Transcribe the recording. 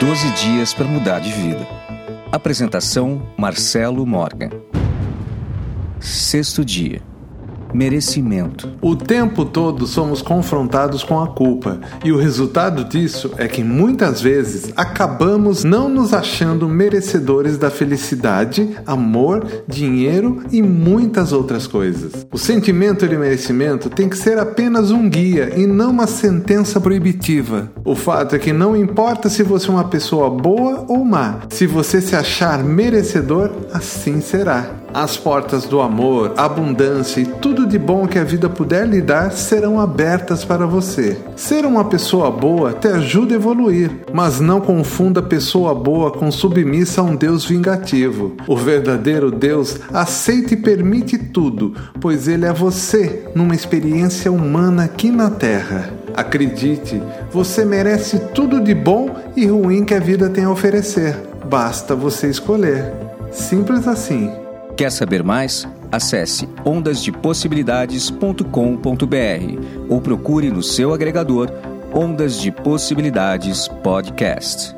12 dias para mudar de vida. Apresentação Marcelo Morgan. Sexto dia merecimento. O tempo todo somos confrontados com a culpa, e o resultado disso é que muitas vezes acabamos não nos achando merecedores da felicidade, amor, dinheiro e muitas outras coisas. O sentimento de merecimento tem que ser apenas um guia e não uma sentença proibitiva. O fato é que não importa se você é uma pessoa boa ou má, se você se achar merecedor, assim será. As portas do amor, abundância e tudo de bom que a vida puder lhe dar serão abertas para você. Ser uma pessoa boa te ajuda a evoluir, mas não confunda pessoa boa com submissa a um Deus vingativo. O verdadeiro Deus aceita e permite tudo, pois ele é você numa experiência humana aqui na Terra. Acredite, você merece tudo de bom e ruim que a vida tem a oferecer. Basta você escolher. Simples assim. Quer saber mais? Acesse ondasdepossibilidades.com.br ou procure no seu agregador Ondas de Possibilidades Podcast.